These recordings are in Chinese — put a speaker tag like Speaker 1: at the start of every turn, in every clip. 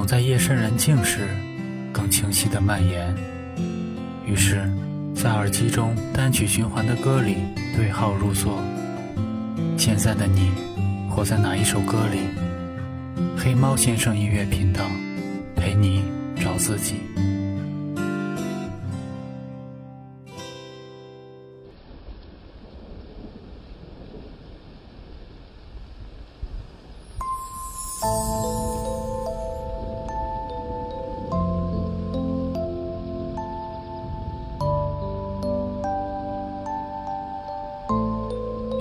Speaker 1: 总在夜深人静时更清晰地蔓延。于是，在耳机中单曲循环的歌里对号入座。现在的你，活在哪一首歌里？黑猫先生音乐频道，陪你找自己。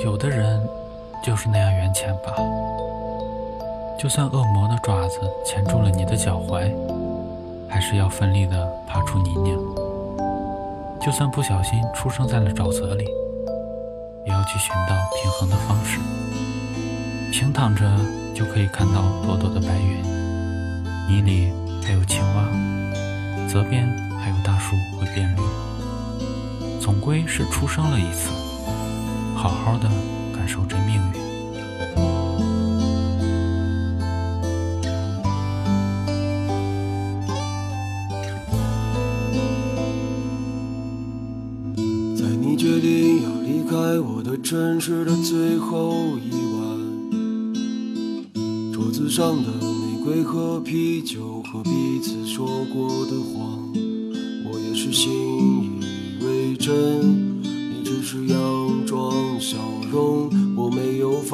Speaker 1: 有的人就是那样缘浅吧，就算恶魔的爪子钳住了你的脚踝，还是要奋力地爬出泥泞；就算不小心出生在了沼泽里，也要去寻到平衡的方式。平躺着就可以看到朵朵的白云，泥里还有青蛙，泽边还有大树会变绿。总归是出生了一次。好好的感受这命运。
Speaker 2: 在你决定要离开我的城市的最后一晚，桌子上的玫瑰和啤酒和彼此说过的话，我也是信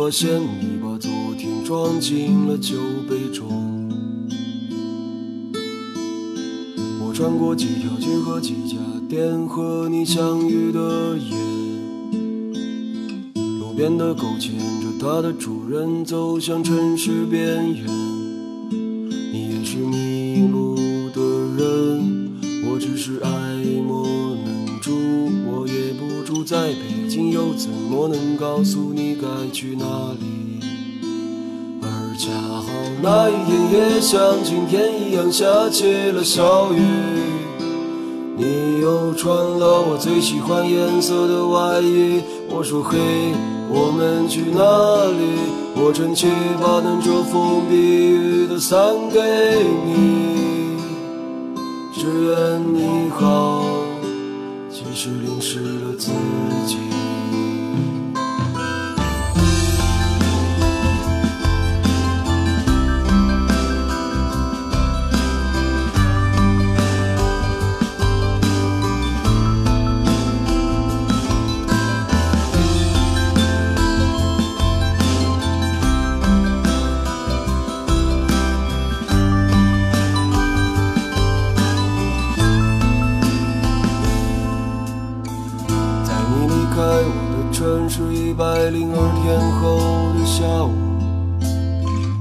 Speaker 2: 发现你把昨天装进了酒杯中。我穿过几条街和几家店和你相遇的夜，路边的狗牵着它的主人走向城市边缘。你也是怎么能告诉你该去哪里？而恰好那一天也像今天一样下起了小雨。你又穿了我最喜欢颜色的外衣。我说嘿，我们去哪里？我撑起把能遮风避雨的伞给你，只愿你好。即使淋湿了自己。在零二天后的下午，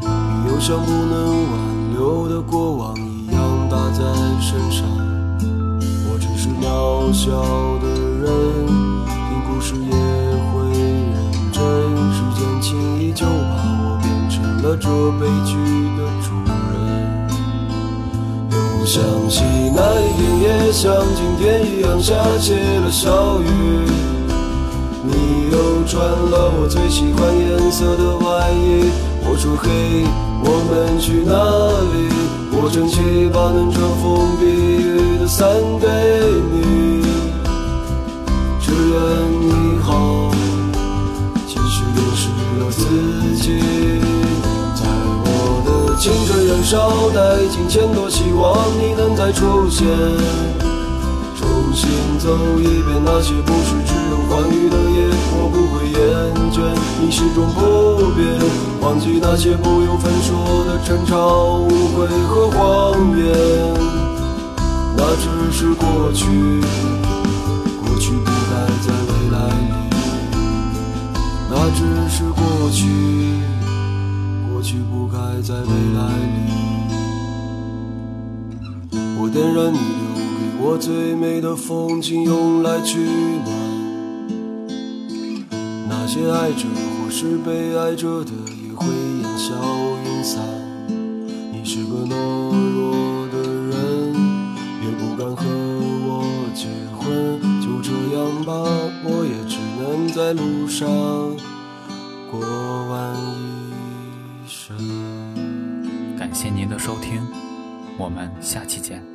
Speaker 2: 你又像不能挽留的过往一样打在身上。我只是渺小的人，听故事也会认真。时间轻易就把我变成了这悲剧的主人。又想起那一天，也像今天一样下起了小雨。你又穿了我最喜欢颜色的外衣。我说嘿，我们去哪里？我撑起把能遮风避雨的伞给你，只愿你好。其实流失了自己，在我的青春燃烧殆尽前，多希望你能再出现，重新走一遍那些不是只有。欢愉的夜，我不会厌倦，你始终不变。忘记那些不由分说的争吵、误会和谎言，那只是过去，过去不该在未来里。那只是过去，过去不该在未来里。我点燃你留我最美的风景，用来取暖。那些爱着或是被爱着的，也会烟消云散。你是个懦弱的人，也不敢和我结婚。就这样吧，我也只能在路上过完一生。
Speaker 1: 感谢您的收听，我们下期见。